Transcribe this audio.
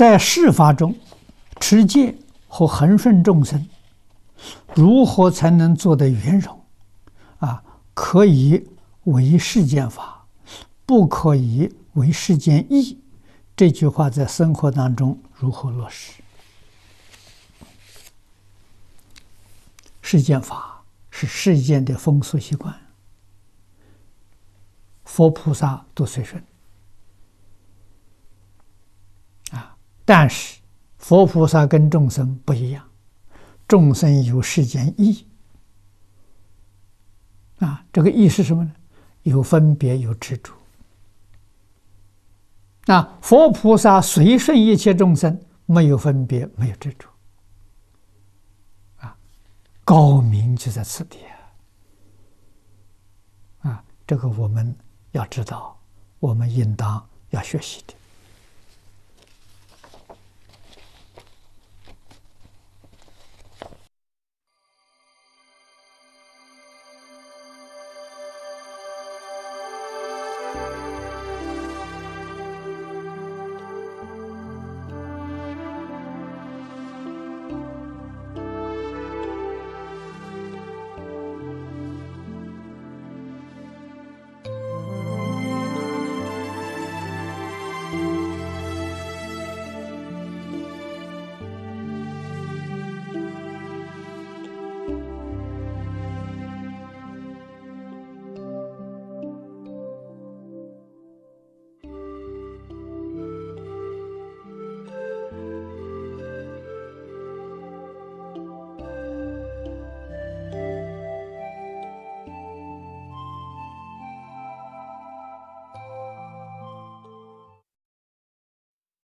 在世法中持戒和恒顺众生，如何才能做得圆融？啊，可以为世间法，不可以为世间义。这句话在生活当中如何落实？世间法是世间的风俗习惯，佛菩萨都随顺。啊，但是佛菩萨跟众生不一样，众生有世间意。啊，这个意是什么呢？有分别，有执着。那佛菩萨随顺一切众生，没有分别，没有执着。高明就在此地啊！啊，这个我们要知道，我们应当要学习的。